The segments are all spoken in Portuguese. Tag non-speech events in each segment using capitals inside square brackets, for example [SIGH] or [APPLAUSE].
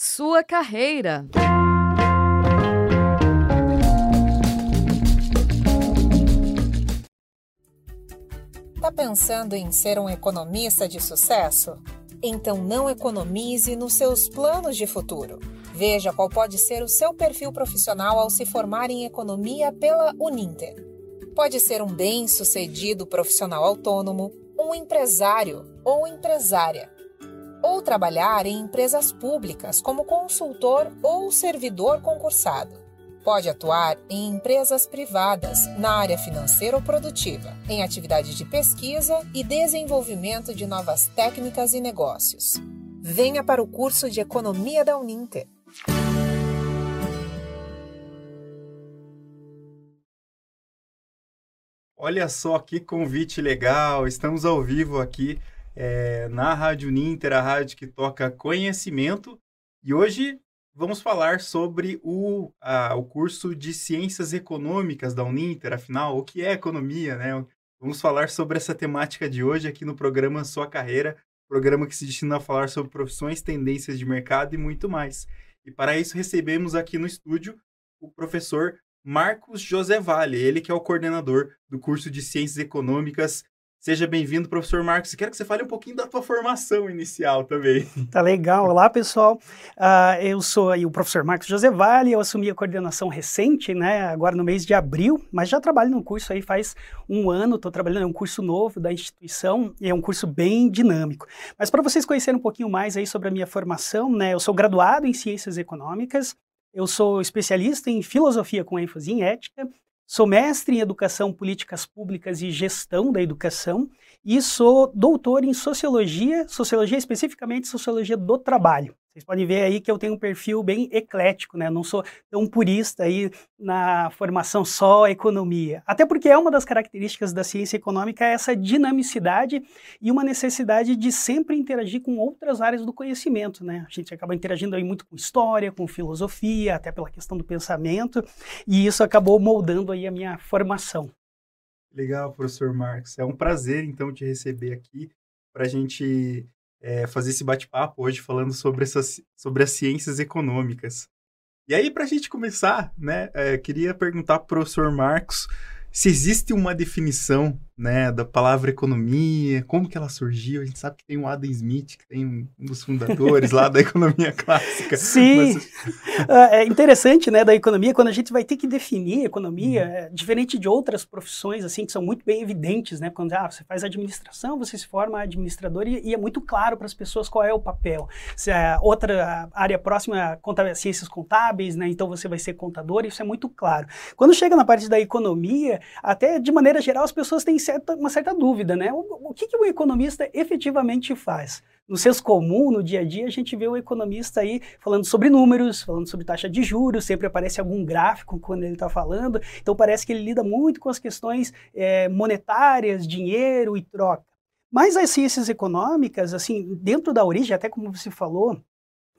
Sua carreira. Tá pensando em ser um economista de sucesso? Então não economize nos seus planos de futuro. Veja qual pode ser o seu perfil profissional ao se formar em economia pela Uninter. Pode ser um bem-sucedido profissional autônomo, um empresário ou empresária, ou trabalhar em empresas públicas como consultor ou servidor concursado. Pode atuar em empresas privadas, na área financeira ou produtiva, em atividade de pesquisa e desenvolvimento de novas técnicas e negócios. Venha para o curso de Economia da Uninter. Olha só que convite legal! Estamos ao vivo aqui é, na Rádio Uninter, a rádio que toca conhecimento. E hoje vamos falar sobre o, a, o curso de Ciências Econômicas da Uninter, afinal, o que é economia, né? Vamos falar sobre essa temática de hoje aqui no programa Sua Carreira, programa que se destina a falar sobre profissões, tendências de mercado e muito mais. E para isso recebemos aqui no estúdio o professor Marcos José Vale, ele que é o coordenador do curso de Ciências Econômicas Seja bem-vindo, professor Marcos. Quero que você fale um pouquinho da tua formação inicial também. [LAUGHS] Tá legal. Olá, pessoal. Uh, eu sou o professor Marcos José Vale, eu assumi a coordenação recente, né, agora no mês de abril, mas já trabalho no curso aí faz um ano, estou trabalhando, é um curso novo da instituição e é um curso bem dinâmico. Mas para vocês conhecerem um pouquinho mais aí sobre a minha formação, né, eu sou graduado em Ciências Econômicas, eu sou especialista em filosofia com ênfase em ética, Sou mestre em Educação, Políticas Públicas e Gestão da Educação e sou doutor em Sociologia, Sociologia especificamente Sociologia do Trabalho. Vocês podem ver aí que eu tenho um perfil bem eclético, né? Não sou tão purista aí na formação só economia. Até porque é uma das características da ciência econômica é essa dinamicidade e uma necessidade de sempre interagir com outras áreas do conhecimento, né? A gente acaba interagindo aí muito com história, com filosofia, até pela questão do pensamento, e isso acabou moldando aí a minha formação. Legal, professor Marcos. É um prazer, então, te receber aqui para a gente é, fazer esse bate-papo hoje falando sobre, essas, sobre as ciências econômicas. E aí, para a gente começar, né, é, queria perguntar para o professor Marcos se existe uma definição né, da palavra economia, como que ela surgiu. A gente sabe que tem o Adam Smith, que tem um, dos fundadores lá da [LAUGHS] economia clássica. Sim, mas... [LAUGHS] Ah, é interessante, né, da economia, quando a gente vai ter que definir economia, uhum. é, diferente de outras profissões, assim, que são muito bem evidentes, né, quando ah, você faz administração, você se forma administrador e, e é muito claro para as pessoas qual é o papel. Se a outra área próxima, conta, ciências contábeis, né, então você vai ser contador, isso é muito claro. Quando chega na parte da economia, até de maneira geral, as pessoas têm certa, uma certa dúvida, né? O, o que, que o economista efetivamente faz? No senso comum, no dia a dia, a gente vê o economista aí falando sobre números, falando sobre taxa de juros, sempre aparece algum gráfico quando ele está falando, então parece que ele lida muito com as questões é, monetárias, dinheiro e troca. Mas as ciências econômicas, assim, dentro da origem, até como você falou,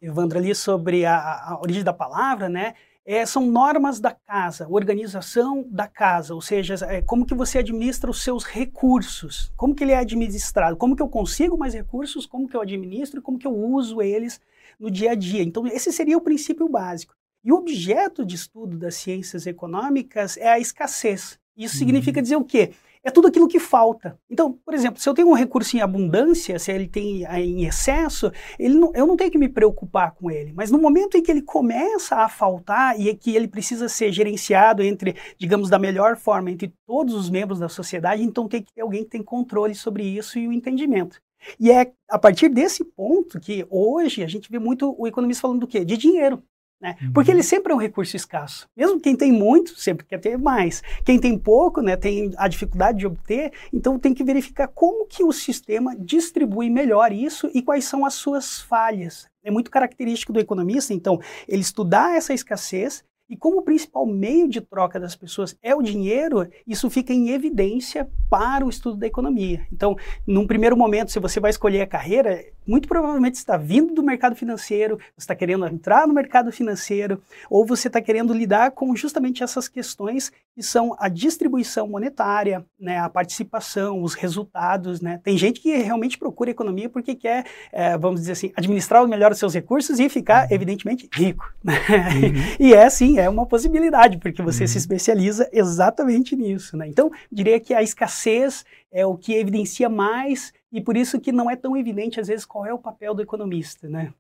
Evandro, ali sobre a, a origem da palavra, né? É, são normas da casa, organização da casa, ou seja, é, como que você administra os seus recursos, como que ele é administrado, como que eu consigo mais recursos, como que eu administro e como que eu uso eles no dia a dia. Então, esse seria o princípio básico. E o objeto de estudo das ciências econômicas é a escassez. Isso uhum. significa dizer o quê? É tudo aquilo que falta. Então, por exemplo, se eu tenho um recurso em abundância, se ele tem eh, em excesso, ele não, eu não tenho que me preocupar com ele. Mas no momento em que ele começa a faltar e é que ele precisa ser gerenciado entre, digamos, da melhor forma entre todos os membros da sociedade, então tem que ter alguém que tem controle sobre isso e o entendimento. E é a partir desse ponto que hoje a gente vê muito o economista falando do quê? De dinheiro. Né? Uhum. Porque ele sempre é um recurso escasso. Mesmo quem tem muito, sempre quer ter mais. Quem tem pouco, né, tem a dificuldade de obter, então tem que verificar como que o sistema distribui melhor isso e quais são as suas falhas. É muito característico do economista, então, ele estudar essa escassez E como o principal meio de troca das pessoas é o dinheiro, isso fica em evidência para o estudo da economia. Então, num primeiro momento, se você vai escolher a carreira, muito provavelmente você está vindo do mercado financeiro, você está querendo entrar no mercado financeiro, ou você está querendo lidar com justamente essas questões que são a distribuição monetária, né, a participação, os resultados. Né? Tem gente que realmente procura economia porque quer, é, vamos dizer assim, administrar melhor os seus recursos e ficar, uhum. evidentemente, rico. Né? Uhum. [LAUGHS] e é sim, é uma possibilidade, porque você uhum. se especializa exatamente nisso. Né? Então, diria que a escassez é o que evidencia mais e por isso que não é tão evidente, às vezes, qual é o papel do economista né?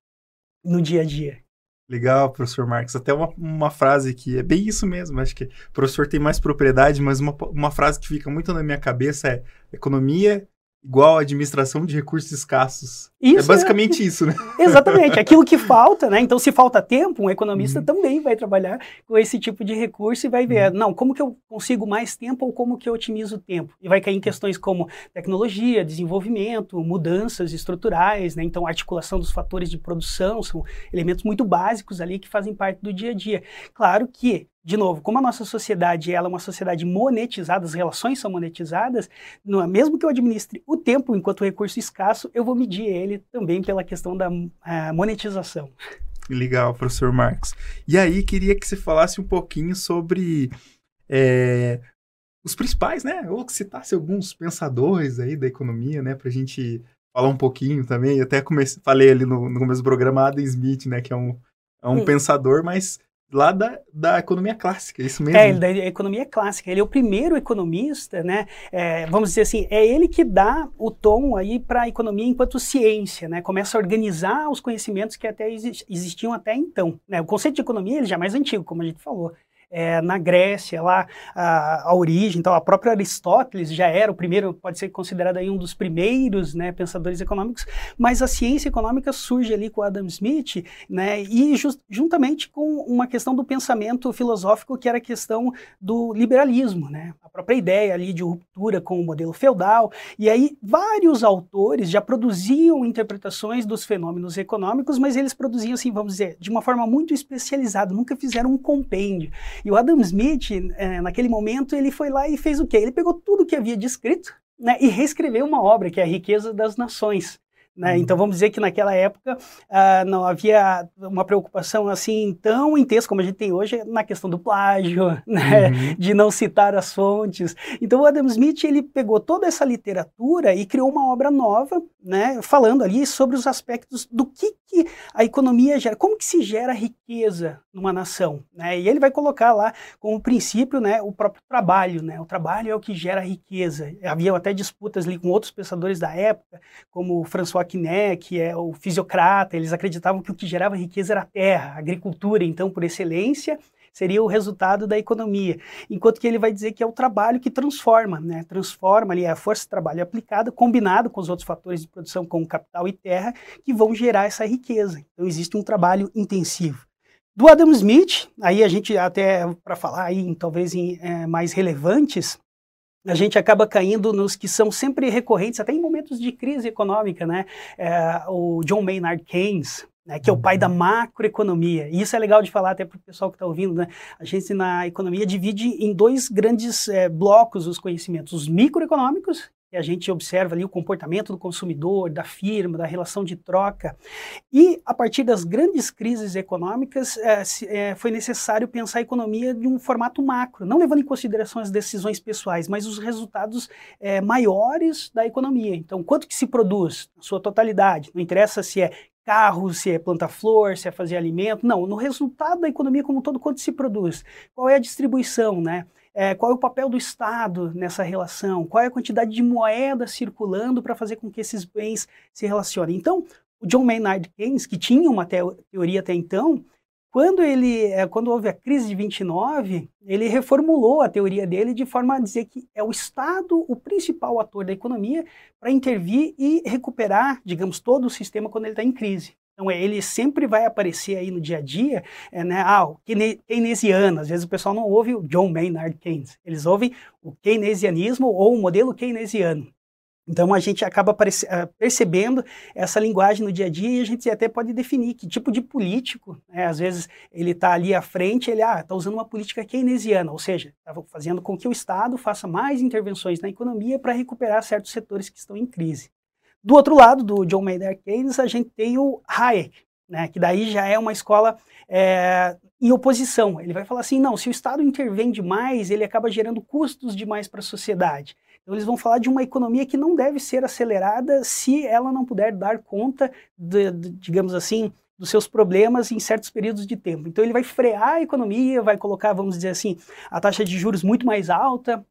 no dia a dia. Legal, professor Marcos. Até uma, uma frase que é bem isso mesmo. Acho que o professor tem mais propriedade, mas uma, uma frase que fica muito na minha cabeça é: economia igual administração de recursos escassos. É isso, é basicamente é. isso, né? [LAUGHS] Exatamente, aquilo que falta, né? Então, se falta tempo, um economista uhum. também vai trabalhar com esse tipo de recurso e vai ver, uhum. não, como que eu consigo mais tempo ou como que eu otimizo o tempo? E vai cair em questões como tecnologia, desenvolvimento, mudanças estruturais, né? Então, articulação dos fatores de produção são elementos muito básicos ali que fazem parte do dia a dia. Claro que de novo, como a nossa sociedade ela é uma sociedade monetizada, as relações são monetizadas, não, é mesmo que eu administre o tempo enquanto recurso escasso, eu vou medir ele também pela questão da uh, monetização. Legal, professor Marcos. E aí, queria que você falasse um pouquinho sobre é, os principais, né? Ou que citasse alguns pensadores aí da economia, né? Para a gente falar um pouquinho também. Eu até comecei, falei ali no, no começo do programa Adam Smith, né? Que é um, é um pensador, mas lá da, da economia clássica, é isso mesmo? É, da economia clássica. Ele é o primeiro economista, né? É, vamos dizer assim, é ele que dá o tom aí para a economia enquanto ciência, né? Começa a organizar os conhecimentos que até existiam até então. Né? O conceito de economia ele já é mais antigo, como a gente falou é, na Grécia, lá a, a, origem, então a própria Aristóteles já era o primeiro, pode ser considerado aí um dos primeiros né, pensadores econômicos, mas a ciência econômica surge ali com Adam Smith, né, e just, juntamente com uma questão do pensamento filosófico que era a questão do liberalismo, né, a própria ideia ali de ruptura com o modelo feudal, e aí vários autores já produziam interpretações dos fenômenos econômicos, mas eles produziam assim, vamos dizer, de uma forma muito especializada, nunca fizeram um compêndio. E o Adam Smith, é, naquele momento, ele foi lá e fez o quê? Ele pegou tudo que havia descrito né, e reescreveu uma obra, que é a Riqueza das Nações. Né? Uhum. Então vamos dizer que naquela época uh, não havia uma preocupação assim tão intensa como a gente tem hoje na questão do plágio, [LAUGHS] né? Uhum. de não citar as fontes. Então o Adam Smith ele pegou toda essa literatura e criou uma obra nova, né? falando ali sobre os aspectos do que, que a economia gera, como que se gera riqueza numa nação. Né? E ele vai colocar lá como princípio né, o próprio trabalho. Né? O trabalho é o que gera riqueza. Havia até disputas ali com outros pensadores da época, como François Quiné, que é o fisiocrata, eles acreditavam que o que gerava riqueza era a terra, a agricultura, então, por excelência, seria o resultado da economia. Enquanto que ele vai dizer que é o trabalho que transforma, né? Transforma ali a força de trabalho aplicada, combinado com os outros fatores de produção, como capital e terra, que vão gerar essa riqueza. Então existe um trabalho intensivo. Do Adam Smith, aí a gente até para falar aí, talvez em é, mais relevantes, a gente acaba caindo nos que são sempre recorrentes, até em momentos de crise econômica, né? É, o John Maynard Keynes, né, que é o pai da uhum. macroeconomia. E isso é legal de falar até para o pessoal que está ouvindo. Né? A gente na economia divide em dois grandes é, blocos os conhecimentos: os microeconômicos que a gente observa ali o comportamento do consumidor, da firma, da relação de troca. E a partir das grandes crises econômicas, é, é, foi necessário pensar a economia de um formato macro, não levando em consideração as decisões pessoais, mas os resultados é, maiores da economia. Então, quanto que se produz, na sua totalidade, não interessa se é carro, se é plantar flor, se é fazer alimento, não, no resultado da economia como um todo, quanto se produz, qual é a distribuição, né? É, qual é o papel do Estado nessa relação? Qual é a quantidade de moeda circulando para fazer com que esses bens se relacionem? Então, o John Maynard Keynes, que tinha uma teoria até então, quando ele, é, quando houve a crise de 29, ele reformulou a teoria dele de forma a dizer que é o Estado o principal ator da economia para intervir e recuperar, digamos, todo o sistema quando ele está em crise. Então, ele sempre vai aparecer aí no dia a dia, é, né, ah, o keynesiano, às vezes o pessoal não ouve o John Maynard Keynes, eles ouvem o keynesianismo ou o modelo keynesiano. Então a gente acaba ah, percebendo essa linguagem no dia a dia e a gente até pode definir que tipo de político, né, às vezes ele está ali à frente, ele está ah, usando uma política keynesiana, ou seja, está fazendo com que o Estado faça mais intervenções na economia para recuperar certos setores que estão em crise. Do outro lado, do John Maynard Keynes, a gente tem o Hayek, né, que daí já é uma escola é, em oposição. Ele vai falar assim, não, se o Estado intervém demais, ele acaba gerando custos demais para a sociedade. Então eles vão falar de uma economia que não deve ser acelerada se ela não puder dar conta, de, de, digamos assim, dos seus problemas em certos períodos de tempo. Então ele vai frear a economia, vai colocar, vamos dizer assim, a taxa de juros muito mais alta,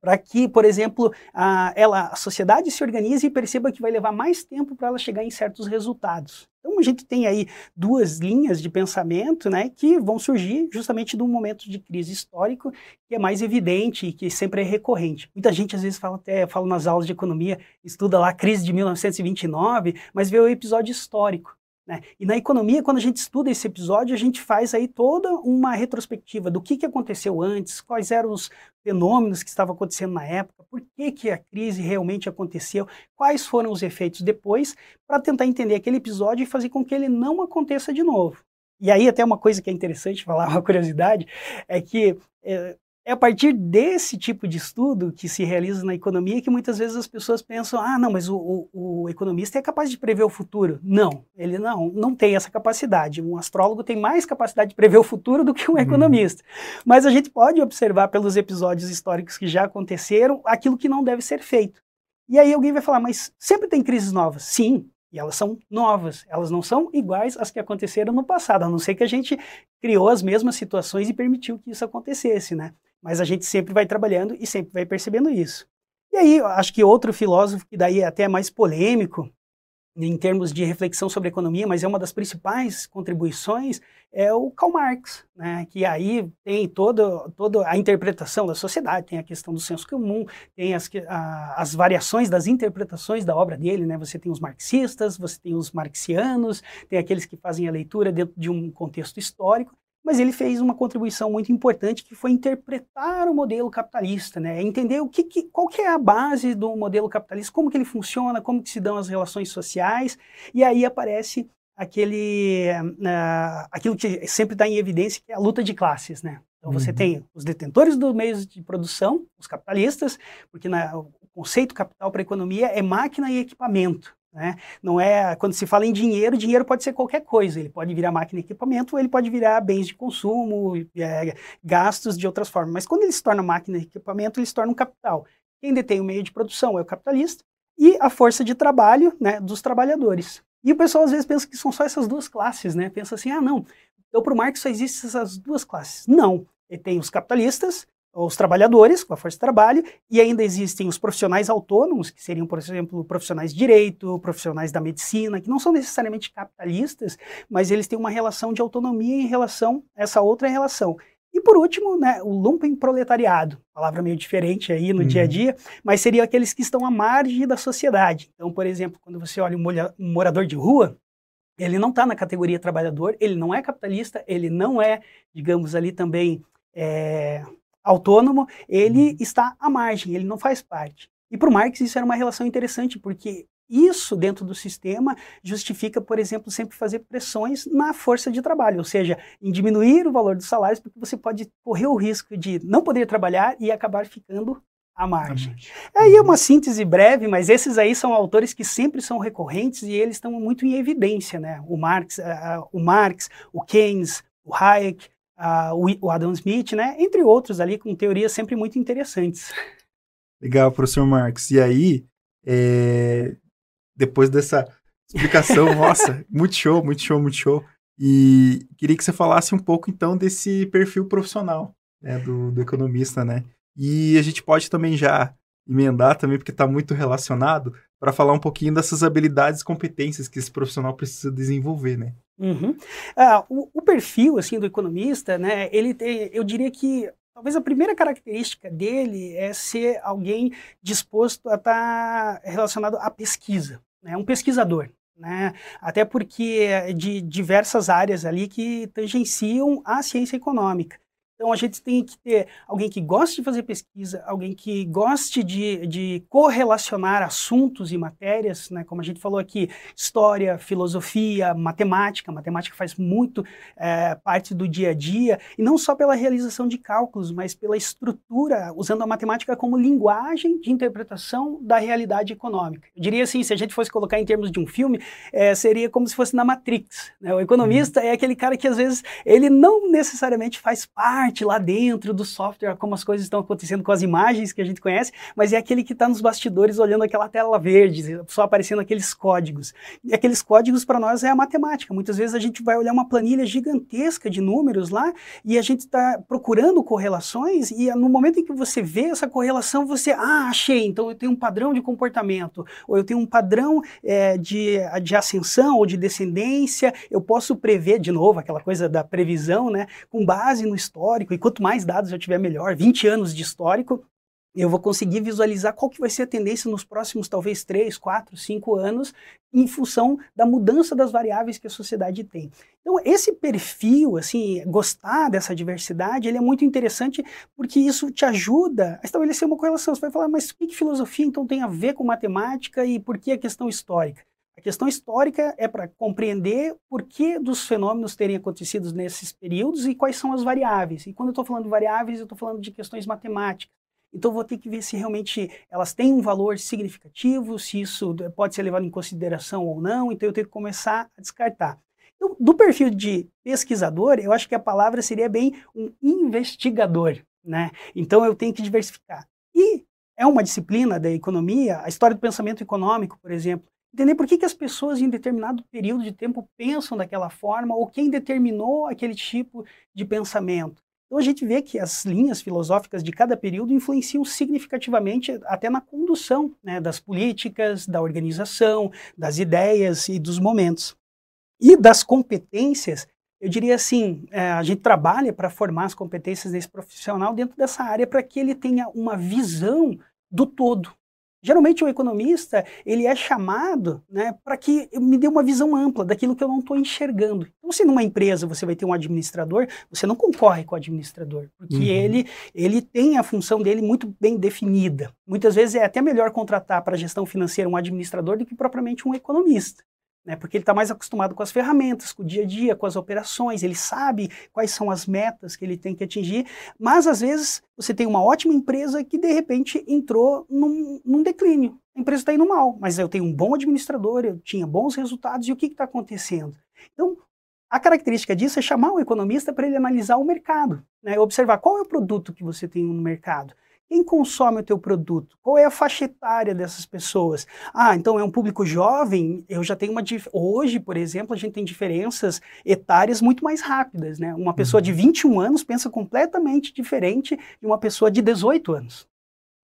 para que, por exemplo, a, ela, a sociedade se organize e perceba que vai levar mais tempo para ela chegar em certos resultados. Então a gente tem aí duas linhas de pensamento né, que vão surgir justamente de um momento de crise histórico que é mais evidente e que sempre é recorrente. Muita gente às vezes fala até fala nas aulas de economia, estuda lá a crise de 1929, mas vê o episódio histórico. Né? E na economia, quando a gente estuda esse episódio, a gente faz aí toda uma retrospectiva do que, que aconteceu antes, quais eram os fenômenos que estavam acontecendo na época, por que, que a crise realmente aconteceu, quais foram os efeitos depois, para tentar entender aquele episódio e fazer com que ele não aconteça de novo. E aí, até uma coisa que é interessante falar, [LAUGHS] uma curiosidade, é que é, é a partir desse tipo de estudo que se realiza na economia que muitas vezes as pessoas pensam, ah, não, mas o, o, o, economista é capaz de prever o futuro. Não, ele não, não tem essa capacidade. Um astrólogo tem mais capacidade de prever o futuro do que um uhum. economista. Mas a gente pode observar pelos episódios históricos que já aconteceram aquilo que não deve ser feito. E aí alguém vai falar, mas sempre tem crises novas. Sim, e elas são novas, elas não são iguais às que aconteceram no passado, a não ser que a gente criou as mesmas situações e permitiu que isso acontecesse, né? Mas a gente sempre vai trabalhando e sempre vai percebendo isso. E aí, acho que outro filósofo que daí é até mais polêmico em termos de reflexão sobre economia, mas é uma das principais contribuições, é o Karl Marx, né? que aí tem toda, toda a interpretação da sociedade, tem a questão do senso comum, tem as, a, as variações das interpretações da obra dele, né? você tem os marxistas, você tem os marxianos, tem aqueles que fazem a leitura dentro de um contexto histórico, mas ele fez uma contribuição muito importante que foi interpretar o modelo capitalista, né? entender o que, que, qual que é a base do modelo capitalista, como que ele funciona, como que se dão as relações sociais, e aí aparece aquele, uh, aquilo que sempre está em evidência, que é a luta de classes, né? Então você uhum. tem os detentores dos meios de produção, os capitalistas, porque na, o conceito capital para a economia é máquina e equipamento. Né? Não é quando se fala em dinheiro, dinheiro pode ser qualquer coisa. Ele pode virar máquina e equipamento, ele pode virar bens de consumo, é, gastos de outras formas. Mas quando ele se torna máquina e equipamento, ele se torna um capital. Quem detém o meio de produção é o capitalista e a força de trabalho né, dos trabalhadores. E o pessoal às vezes pensa que são só essas duas classes, né? Pensa assim, ah, não, então para o Marx só existem essas duas classes. Não, ele tem os capitalistas os trabalhadores com a força de trabalho e ainda existem os profissionais autônomos, que seriam, por exemplo, profissionais de direito, profissionais da medicina, que não são necessariamente capitalistas, mas eles têm uma relação de autonomia em relação a essa outra relação. E por último, né, o lumpen proletariado, palavra meio diferente aí no uhum. dia a dia, mas seriam aqueles que estão à margem da sociedade. Então, por exemplo, quando você olha um morador de rua, ele não está na categoria trabalhador, ele não é capitalista, ele não é, digamos ali também, é, autônomo, ele uhum. está à margem, ele não faz parte. E para o Marx isso era uma relação interessante, porque isso dentro do sistema justifica, por exemplo, sempre fazer pressões na força de trabalho, ou seja, em diminuir o valor dos salários, porque você pode correr o risco de não poder trabalhar e acabar ficando à margem. É aí é uma síntese breve, mas esses aí são autores que sempre são recorrentes e eles estão muito em evidência, né? O Marx, uh, o Marx, o Keynes, o Hayek, uh, o Adam Smith, né? Entre outros ali com teorias sempre muito interessantes. Legal, professor Marx. E aí, é... depois dessa explicação, [LAUGHS] nossa, muito show, muito show, muito show. E queria que você falasse um pouco então desse perfil profissional né, do, do economista, né? E a gente pode também já emendar também, porque está muito relacionado, para falar um pouquinho dessas habilidades e competências que esse profissional precisa desenvolver, né? Uhum. Ah, o, o, perfil assim do economista, né? Ele tem, eu diria que talvez a primeira característica dele é ser alguém disposto a estar tá relacionado à pesquisa, né? Um pesquisador. Né? Até porque é de diversas áreas ali que tangenciam a ciência econômica. Então a gente tem que ter alguém que goste de fazer pesquisa, alguém que goste de, de correlacionar assuntos e matérias, né? como a gente falou aqui, história, filosofia, matemática. matemática faz muito é, parte do dia a dia, e não só pela realização de cálculos, mas pela estrutura, usando a matemática como linguagem de interpretação da realidade econômica. Eu diria assim, se a gente fosse colocar em termos de um filme, é, seria como se fosse na Matrix. Né? O economista uhum. é aquele cara que às vezes ele não necessariamente faz parte parte lá dentro do software, como as coisas estão acontecendo com as imagens que a gente conhece, mas é aquele que está nos bastidores olhando aquela tela verde, só aparecendo aqueles códigos. E aqueles códigos para nós é a matemática. Muitas vezes a gente vai olhar uma planilha gigantesca de números lá e a gente está procurando correlações e no momento em que você vê essa correlação, você, ah, achei, então eu tenho um padrão de comportamento, ou eu tenho um padrão é, de, de ascensão ou de descendência, eu posso prever, de novo, aquela coisa da previsão, né, com base no histórico, histórico, e quanto mais dados eu tiver, melhor. 20 anos de histórico, eu vou conseguir visualizar qual que vai ser a tendência nos próximos, talvez, 3, 4, 5 anos, em função da mudança das variáveis que a sociedade tem. Então, esse perfil, assim, gostar dessa diversidade, ele é muito interessante porque isso te ajuda a estabelecer uma correlação. Você vai falar, mas o que, que filosofia, então, tem a ver com matemática e por que a questão histórica? A questão histórica é para compreender por que dos fenômenos terem acontecido nesses períodos e quais são as variáveis. E quando eu estou falando de variáveis, eu estou falando de questões matemáticas. Então, vou ter que ver se realmente elas têm um valor significativo, se isso pode ser levado em consideração ou não. Então, eu tenho que começar a descartar. Então, do perfil de pesquisador, eu acho que a palavra seria bem um investigador. Né? Então, eu tenho que diversificar. E é uma disciplina da economia, a história do pensamento econômico, por exemplo, Entender por que, que as pessoas em determinado período de tempo pensam daquela forma ou quem determinou aquele tipo de pensamento. Então a gente vê que as linhas filosóficas de cada período influenciam significativamente até na condução né, das políticas, da organização, das ideias e dos momentos. E das competências, eu diria assim, é, a gente trabalha para formar as competências desse profissional dentro dessa área para que ele tenha uma visão do todo, Geralmente o economista ele é chamado né, para que me dê uma visão ampla daquilo que eu não estou enxergando. Então, se numa empresa você vai ter um administrador, você não concorre com o administrador, porque uhum. ele, ele tem a função dele muito bem definida. Muitas vezes é até melhor contratar para a gestão financeira um administrador do que propriamente um economista né? Porque ele está mais acostumado com as ferramentas, com o dia a dia, com as operações, ele sabe quais são as metas que ele tem que atingir, mas às vezes você tem uma ótima empresa que de repente entrou num, num declínio. A empresa está indo mal, mas eu tenho um bom administrador, eu tinha bons resultados, e o que está acontecendo? Então, a característica disso é chamar o economista para ele analisar o mercado, né? observar qual é o produto que você tem no mercado. Quem consome o teu produto? Qual é a faixa etária dessas pessoas? Ah, então é um público jovem, eu já tenho uma... Hoje, por exemplo, a gente tem diferenças etárias muito mais rápidas, né? Uma pessoa de 21 uhum. anos pensa completamente diferente de uma pessoa de 18 anos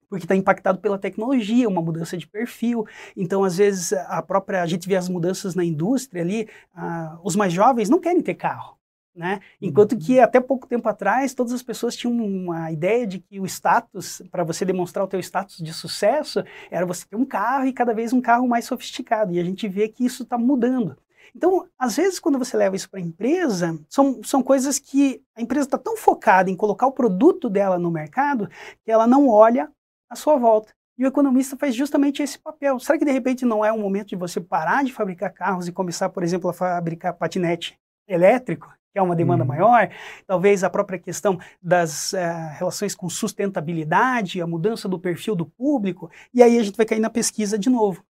porque está impactado pela tecnologia, uma mudança de perfil. Então, às vezes, a própria a gente vê as mudanças na indústria ali, ah, os mais jovens não querem ter carro. Né? Enquanto que uhum. até pouco tempo atrás todas as pessoas tinham uma ideia de que o status, para você demonstrar o teu status de sucesso, era você ter um carro e cada vez um carro mais sofisticado. E a gente vê que isso está mudando. Então, às vezes, quando você leva isso para a empresa, são, são coisas que a empresa está tão focada em colocar o produto dela no mercado que ela não olha à sua volta. E o economista faz justamente esse papel. Será que de repente não é o momento de você parar de fabricar carros e começar, por exemplo, a fabricar patinete elétrico? Que é uma demanda uhum. maior, talvez a própria questão das uh, relações com sustentabilidade, a mudança do perfil do público, e aí a gente vai cair na pesquisa de novo.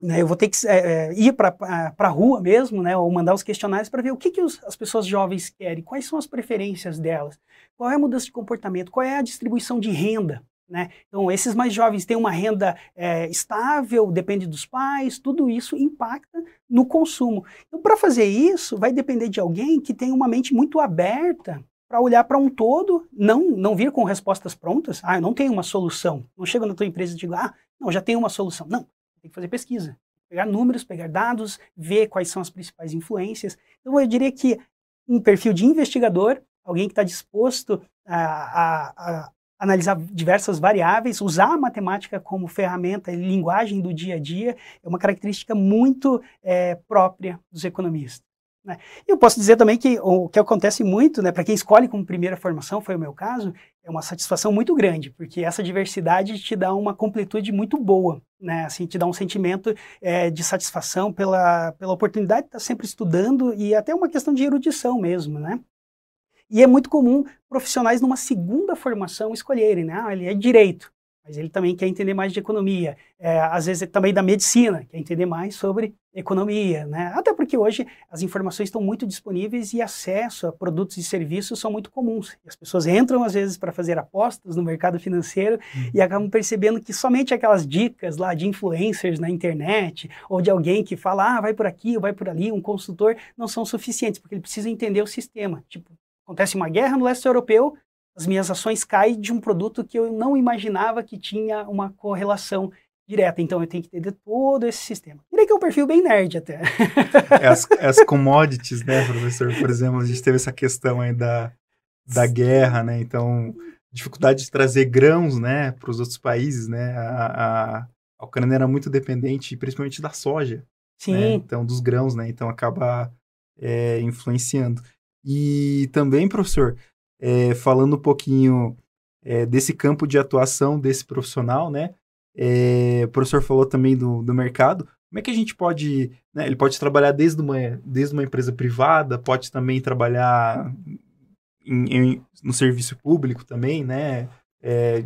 Né, eu vou ter que é, ir para a rua mesmo, né, ou mandar os questionários para ver o que, que os, as pessoas jovens querem, quais são as preferências delas, qual é a mudança de comportamento, qual é a distribuição de renda. Né? Então, esses mais jovens têm uma renda é, estável, depende dos pais, tudo isso impacta no consumo. Então, para fazer isso, vai depender de alguém que tem uma mente muito aberta para olhar para um todo, não, não vir com respostas prontas. Ah, eu não tenho uma solução. Não chego na tua empresa e digo, ah, não, já tenho uma solução. Não, tem que fazer pesquisa. Pegar números, pegar dados, ver quais são as principais influências. Então, eu diria que um perfil de investigador, alguém que está disposto a, a, a analisar diversas variáveis, usar a matemática como ferramenta e linguagem do dia a dia, é uma característica muito é, própria dos economistas. Né? E eu posso dizer também que o que acontece muito, né, para quem escolhe como primeira formação, foi o meu caso, é uma satisfação muito grande, porque essa diversidade te dá uma completude muito boa, né, assim, te dá um sentimento é, de satisfação pela, pela oportunidade de estar sempre estudando e até uma questão de erudição mesmo, né. E é muito comum profissionais numa segunda formação escolherem, né, ah, ele é direito, mas ele também quer entender mais de economia. É, às vezes também da medicina, quer entender mais sobre economia, né? Até porque hoje as informações estão muito disponíveis e acesso a produtos e serviços são muito comuns. As pessoas entram às vezes para fazer apostas no mercado financeiro uhum. e acabam percebendo que somente aquelas dicas lá de influencers na internet ou de alguém que fala, ah, vai por aqui, vai por ali, um consultor, não são suficientes, porque ele precisa entender o sistema. Tipo, acontece uma guerra no leste europeu, as minhas ações caem de um produto que eu não imaginava que tinha uma correlação direta. Então eu tenho que entender todo esse sistema. Diria que é um perfil bem nerd até. É as, é as commodities, né, professor? Por exemplo, a gente teve essa questão aí da, da guerra, né? Então, dificuldade de trazer grãos, né, para os outros países, né? A, a, a Ucrânia era muito dependente, principalmente da soja. Né? Sim. Né? Então, dos grãos, né? Então, acaba é, influenciando. E também, professor, é, falando um pouquinho é, desse campo de atuação desse profissional, né? É, o professor falou também do, do mercado. Como é que a gente pode. Né, ele pode trabalhar desde uma, desde uma empresa privada, pode também trabalhar em, em, no serviço público também, né? É,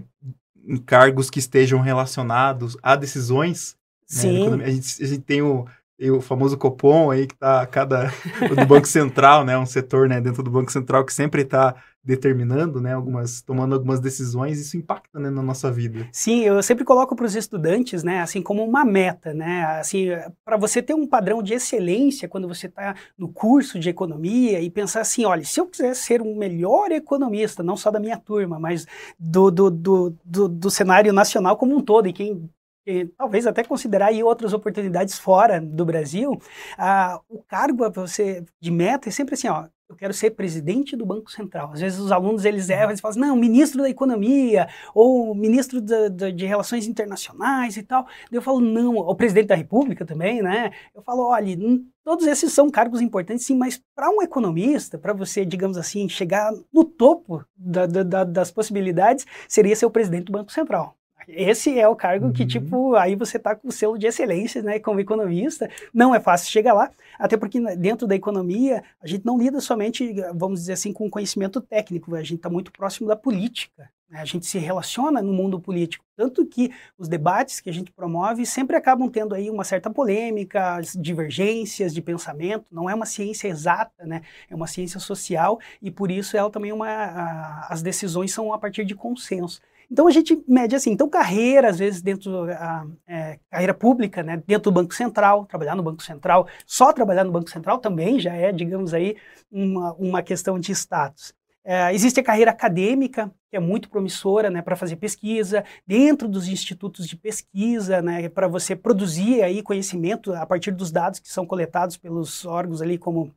em cargos que estejam relacionados a decisões. Né, Sim. Né? A, gente, a gente tem o, o famoso Copom aí que está cada [LAUGHS] do Banco Central, né, um setor, né, dentro do Banco Central que sempre está determinando, né, algumas, tomando algumas decisões, isso impacta, né, na nossa vida. Sim, eu sempre coloco para os estudantes, né, assim como uma meta, né, assim, para você ter um padrão de excelência quando você está no curso de economia e pensar assim, olha, se eu quiser ser um melhor economista, não só da minha turma, mas do, do, do, do, do cenário nacional como um todo, e quem e, talvez até considerar aí outras oportunidades fora do Brasil, ah, o cargo você de meta é sempre assim, ó, eu quero ser presidente do Banco Central. Às vezes os alunos eles erram, eles falam assim, não, ministro da Economia, ou ministro da, da, de Relações Internacionais e tal. Eu falo, não, o presidente da República também, né? Eu falo, olha, todos esses são cargos importantes, sim, mas para um economista, para você, digamos assim, chegar no topo da, das possibilidades, seria ser o presidente do Banco Central. Esse é o cargo uhum. que, tipo, aí você tá com o selo de excelência, né, como economista. Não é fácil chegar lá, até porque né, dentro da economia a gente não lida somente, vamos dizer assim, com conhecimento técnico, a gente está muito próximo da política. Né? A gente se relaciona no mundo político, tanto que os debates que a gente promove sempre acabam tendo aí uma certa polêmica, divergências de pensamento. Não é uma ciência exata, né? É uma ciência social e por isso ela também é uma, a, as decisões são a partir de consenso. Então a gente mede assim, então carreira, às vezes dentro da é, carreira pública, né, dentro do Banco Central, trabalhar no Banco Central, só trabalhar no Banco Central também já é, digamos aí, uma, uma questão de status. É, existe a carreira acadêmica, que é muito promissora né, para fazer pesquisa, dentro dos institutos de pesquisa, né, para você produzir aí conhecimento a partir dos dados que são coletados pelos órgãos ali como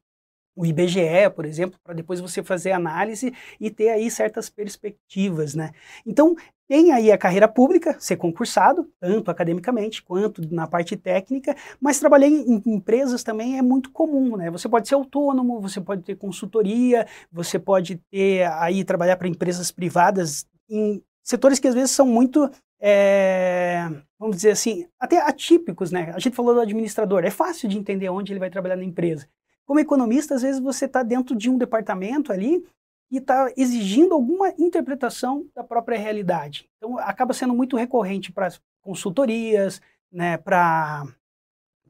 o IBGE, por exemplo, para depois você fazer análise e ter aí certas perspectivas, né? Então, tem aí a carreira pública, ser concursado, tanto academicamente quanto na parte técnica, mas trabalhar em empresas também é muito comum, né? Você pode ser autônomo, você pode ter consultoria, você pode ter aí trabalhar para empresas privadas em setores que às vezes são muito é, vamos dizer assim, até atípicos, né? A gente falou do administrador, é fácil de entender onde ele vai trabalhar na empresa. Como economista, às vezes você está dentro de um departamento ali e está exigindo alguma interpretação da própria realidade. Então, acaba sendo muito recorrente para consultorias, né, para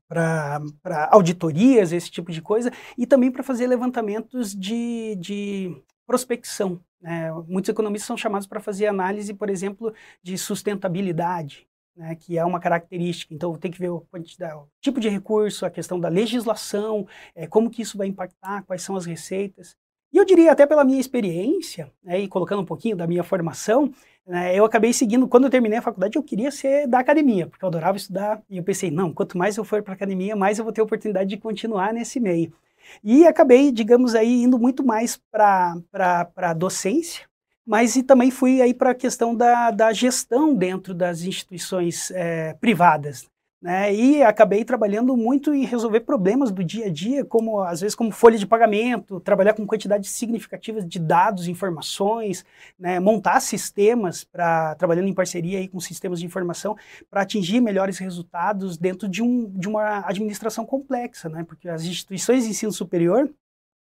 para auditorias, esse tipo de coisa, e também para fazer levantamentos de, de prospecção. Né? Muitos economistas são chamados para fazer análise, por exemplo, de sustentabilidade né, que é uma característica. Então, tem que ver o, o, tipo de recurso, a questão da legislação, é, como que isso vai impactar, quais são as receitas. E eu diria, até pela minha experiência, né, e colocando um pouquinho da minha formação, né, eu acabei seguindo, quando eu terminei a faculdade, eu queria ser da academia, porque eu adorava estudar, e eu pensei, não, quanto mais eu for para a academia, mais eu vou ter oportunidade de continuar nesse meio. E acabei, digamos aí, indo muito mais para a docência, mas e também fui aí para a questão da, da gestão dentro das instituições é, privadas. né? E acabei trabalhando muito em resolver problemas do dia a dia, como às vezes como folha de pagamento, trabalhar com quantidades significativas de dados, informações, né? montar sistemas para trabalhando em parceria aí com sistemas de informação para atingir melhores resultados dentro de, um, de uma administração complexa, né? Porque as instituições de ensino superior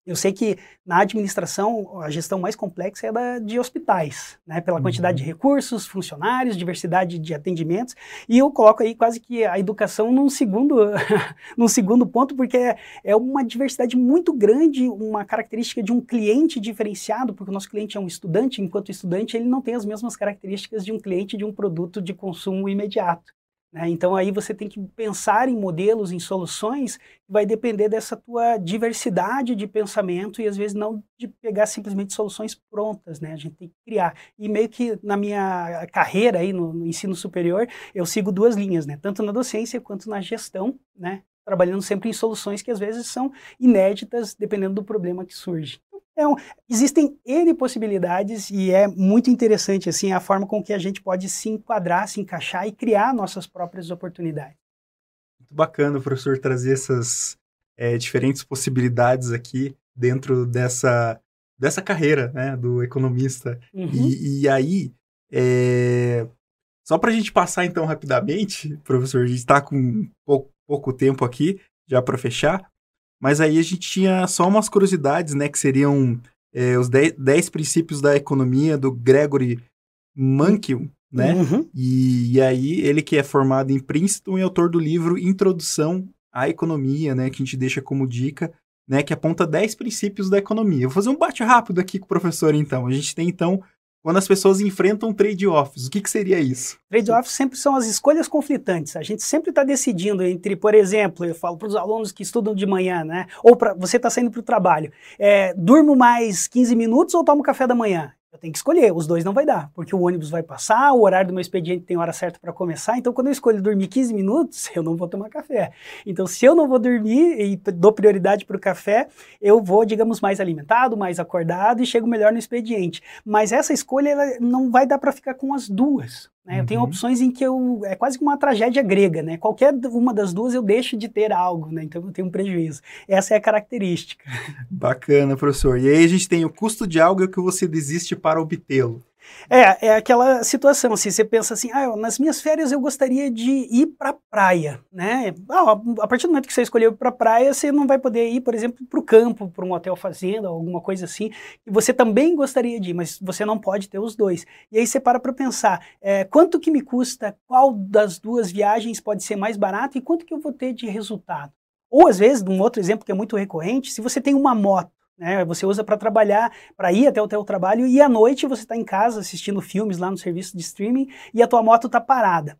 eu sei que na administração a gestão mais complexa é a da, de hospitais, né? pela quantidade de uhum. recursos, funcionários, diversidade de atendimentos, e eu coloco aí quase que a educação num segundo, [LAUGHS] num segundo ponto, porque é, é uma diversidade muito grande, uma característica de um cliente diferenciado, porque o nosso cliente é um estudante, enquanto estudante ele não tem as mesmas características de um cliente de um produto de consumo imediato. Né? Então aí você tem que pensar em modelos, em soluções, vai depender dessa tua diversidade de pensamento e às vezes não de pegar simplesmente soluções prontas, né? A gente tem que criar. E meio que na minha carreira aí no, no ensino superior, eu sigo duas linhas, né? Tanto na docência quanto na gestão, né? Trabalhando sempre em soluções que às vezes são inéditas, dependendo do problema que surge. É um, existem N possibilidades e é muito interessante assim a forma com que a gente pode se enquadrar, se encaixar e criar nossas próprias oportunidades. Muito bacana, professor, trazer essas é, diferentes possibilidades aqui dentro dessa, dessa carreira né, do economista. Uhum. E, e, aí, é, só para a gente passar então rapidamente, professor, a gente está com pouco, pouco tempo aqui já para fechar. Mas aí a gente tinha só umas curiosidades, né? Que seriam é, os 10 princípios da economia do Gregory Mankiw, né? Uhum. E, e, aí ele que é formado em Princeton e autor do livro Introdução à Economia, né? Que a gente deixa como dica, né? Que aponta 10 princípios da economia. Eu vou fazer um bate rápido aqui com o professor, então. A gente tem, então, quando as pessoas enfrentam trade-offs. O que, que seria isso? Trade-offs sempre são as escolhas conflitantes. A gente sempre está decidindo entre, por exemplo, eu falo para os alunos que estudam de manhã, né? Ou pra, você está saindo para o trabalho. É, durmo mais 15 minutos ou tomo café da manhã? Eu tenho que escolher, os dois não vai dar, porque o ônibus vai passar, o horário do meu expediente tem hora certa para começar, então quando eu escolho dormir 15 minutos, [LAUGHS] eu não vou tomar café. Então, se eu não vou dormir e dou prioridade para o café, eu vou, digamos, mais alimentado, mais acordado e chego melhor no expediente. Mas essa escolha não vai dar para ficar com as duas. Né? Uhum. Eu tenho uhum. opções em que eu. É quase que uma tragédia grega, né? Qualquer uma das duas eu deixo de ter algo, né? Então eu tenho um prejuízo. Essa é a característica. Bacana, professor. E aí a gente tem o custo de algo que você desiste para obtê-lo. É, é aquela situação, assim, você pensa assim, ah, nas minhas férias eu gostaria de ir para praia, né? Ah, a partir do momento que você escolheu para praia, você não vai poder ir, por exemplo, para o campo, para um hotel fazenda, alguma coisa assim, que você também gostaria de ir, mas você não pode ter os dois. E aí você para para pensar, é, quanto que me custa, qual das duas viagens pode ser mais barato e quanto que eu vou ter de resultado? Ou às vezes, um outro exemplo que é muito recorrente, se você tem uma moto, né? Você usa para trabalhar, para ir até o teu trabalho e à noite você está em casa assistindo filmes lá no serviço de streaming e a tua moto está parada.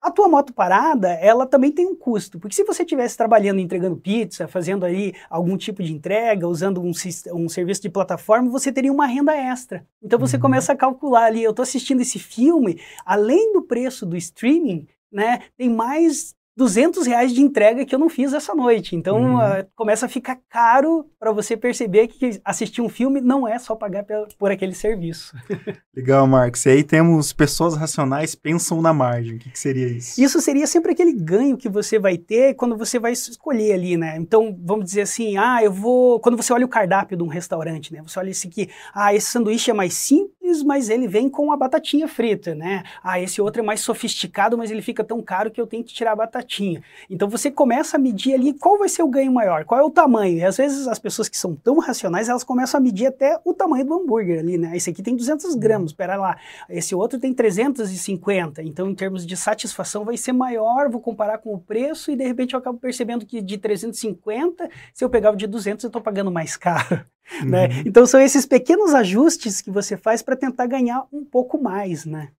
A tua moto parada, ela também tem um custo, porque se você estivesse trabalhando, entregando pizza, fazendo ali algum tipo de entrega, usando um, um serviço de plataforma, você teria uma renda extra. Então você uhum. começa a calcular ali, eu estou assistindo esse filme, além do preço do streaming, né, tem mais 200 reais de entrega que eu não fiz essa noite. Então uhum. uh, começa a ficar caro para você perceber que assistir um filme não é só pagar por aquele serviço. [LAUGHS] Legal, Marcos. E aí temos pessoas racionais pensam na margem. O que, que, seria isso? Isso seria sempre aquele ganho que você vai ter quando você vai escolher ali, né? Então vamos dizer assim, ah, eu vou. Quando você olha o cardápio de um restaurante, né? Você olha esse aqui, ah, esse sanduíche é mais simples, mas ele vem com a batatinha frita, né? Ah, esse outro é mais sofisticado, mas ele fica tão caro que eu tenho que tirar a batatinha então você começa a medir ali qual vai ser o ganho maior, qual é o tamanho. E às vezes as pessoas que são tão racionais, elas começam a medir até o tamanho do hambúrguer ali, né? Esse aqui tem 200 gramas, espera lá. Esse outro tem 350. Então, em termos de satisfação, vai ser maior. Vou comparar com o preço e de repente eu acabo percebendo que de 350, se eu pegar o de 200, eu estou pagando mais caro. Uhum. Né? Então são esses pequenos ajustes que você faz para tentar ganhar um pouco mais, né?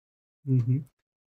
Uhum.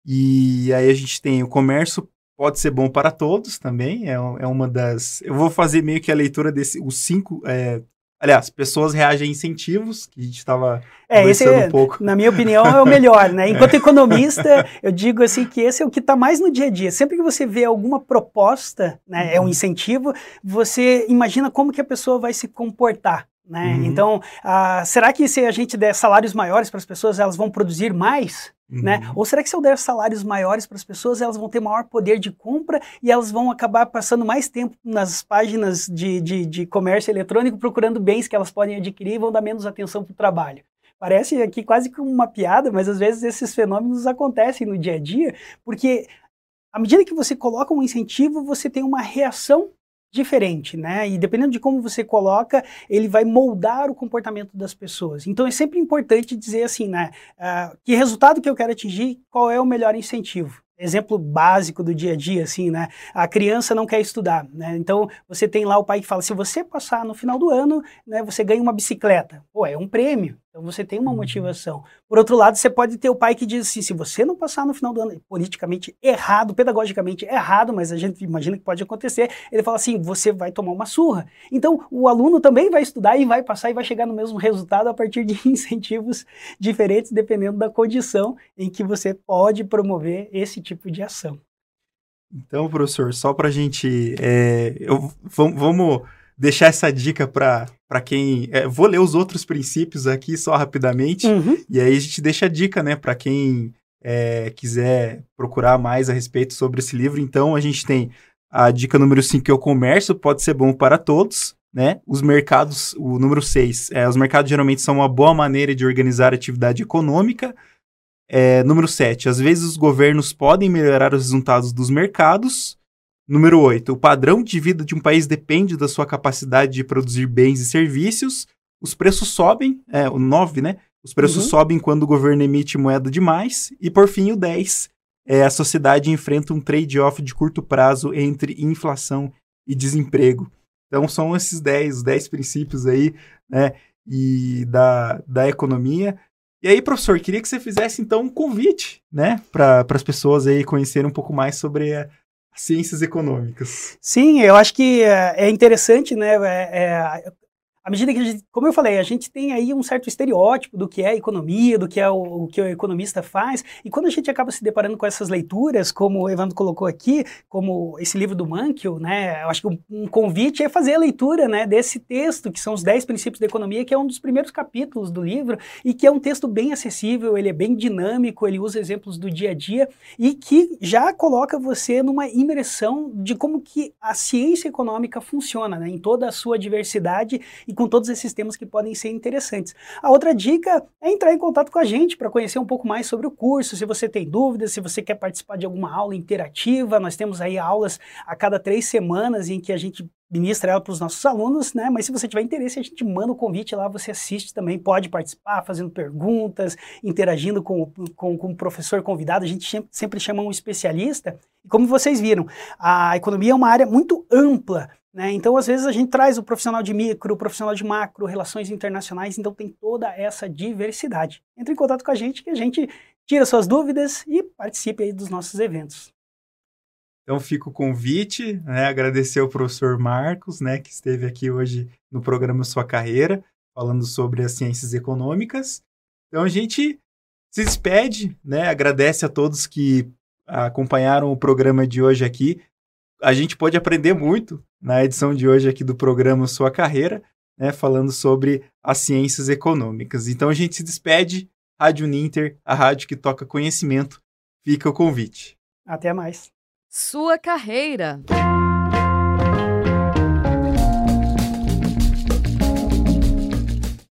E aí a gente tem o comércio pode ser bom para todos também. É, é uma das. Eu vou fazer meio que a leitura desse. Os cinco. É, aliás, pessoas reagem a incentivos, que a gente estava é, esse, um pouco. Na minha opinião, é o melhor, né? [LAUGHS] Enquanto economista, eu digo assim que esse é o que está mais no dia a dia. Sempre que você vê alguma proposta, né, é um uhum. incentivo, você imagina como que a pessoa vai se comportar. Né? Uhum. Então, ah, será que se a gente der salários maiores para as pessoas, elas vão produzir mais? Uhum. Né? Ou será que se eu der salários maiores para as pessoas, elas vão ter maior poder de compra e elas vão acabar passando mais tempo nas páginas de, de, de comércio eletrônico procurando bens que elas podem adquirir e vão dar menos atenção para o trabalho? Parece aqui quase como uma piada, mas às vezes esses fenômenos acontecem no dia a dia, porque à medida que você coloca um incentivo, você tem uma reação diferente, né? E dependendo de como você coloca, ele vai moldar o comportamento das pessoas. Então é sempre importante dizer assim, né? Uh, que resultado que eu quero atingir, qual é o melhor incentivo? exemplo básico do dia a dia, assim, né? A criança não quer estudar, né? Então, você tem lá o pai que fala, se você passar no final do ano, né, você ganha uma bicicleta. Pô, é um prêmio. Então, você tem uma uhum. motivação. Por outro lado, você pode ter o pai que diz assim, se você não passar no final do ano, politicamente errado, pedagogicamente errado, mas a gente imagina que pode acontecer, ele fala assim, você vai tomar uma surra. Então, o aluno também vai estudar e vai passar e vai chegar no mesmo resultado a partir de [LAUGHS] incentivos diferentes, dependendo da condição em que você pode promover esse tipo de ação. Então, professor, só para a gente. É, eu, vamos deixar essa dica para quem. É, vou ler os outros princípios aqui só rapidamente, uhum. e aí a gente deixa a dica, né, para quem é, quiser procurar mais a respeito sobre esse livro. Então, a gente tem a dica número 5, que é o comércio, pode ser bom para todos. Né? Os mercados, o número 6, é, os mercados geralmente são uma boa maneira de organizar a atividade econômica. É, número 7. Às vezes os governos podem melhorar os resultados dos mercados. Número 8. O padrão de vida de um país depende da sua capacidade de produzir bens e serviços. Os preços sobem. É, o 9, né? Os preços uhum. sobem quando o governo emite moeda demais. E por fim, o 10. É, a sociedade enfrenta um trade-off de curto prazo entre inflação e desemprego. Então são esses 10, os 10 princípios aí, né? E da, da economia. E aí, professor, queria que você fizesse então um convite, né, para as pessoas aí conhecerem um pouco mais sobre a, ciências econômicas. Sim, eu acho que é, é interessante, né? É, é, à medida que a gente, como eu falei, a gente tem aí um certo estereótipo do que é economia, do que é o, o, que o economista faz, e quando a gente acaba se deparando com essas leituras, como o Evandro colocou aqui, como esse livro do Mankiw, né, eu acho que um, um, convite é fazer a leitura, né, desse texto, que são os 10 princípios da economia, que é um dos primeiros capítulos do livro, e que é um texto bem acessível, ele é bem dinâmico, ele usa exemplos do dia a dia, e que já coloca você numa imersão de como que a ciência econômica funciona, né, em toda a sua diversidade, e com todos esses temas que podem ser interessantes. A outra dica é entrar em contato com a gente para conhecer um pouco mais sobre o curso. Se você tem dúvidas, se você quer participar de alguma aula interativa, nós temos aí aulas a cada três semanas em que a gente ministra ela para os nossos alunos, né? Mas se você tiver interesse, a gente manda o convite lá, você assiste também, pode participar, fazendo perguntas, interagindo com, com, com o professor convidado. A gente sempre chama um especialista. E como vocês viram, a economia é uma área muito ampla. Né? Então, às vezes, a gente traz o profissional de micro, o profissional de macro, relações internacionais, então tem toda essa diversidade. Entre em contato com a gente que a gente tira suas dúvidas e participe aí dos nossos eventos. Então fica o convite, né? agradecer ao professor Marcos, né, que esteve aqui hoje no programa Sua Carreira, falando sobre as ciências econômicas. Então a gente se despede, né? agradece a todos que acompanharam o programa de hoje aqui a gente pode aprender muito na edição de hoje aqui do programa Sua Carreira, né, falando sobre as ciências econômicas. Então a gente se despede. Rádio Ninter, a rádio que toca conhecimento. Fica o convite. Até mais. Sua Carreira.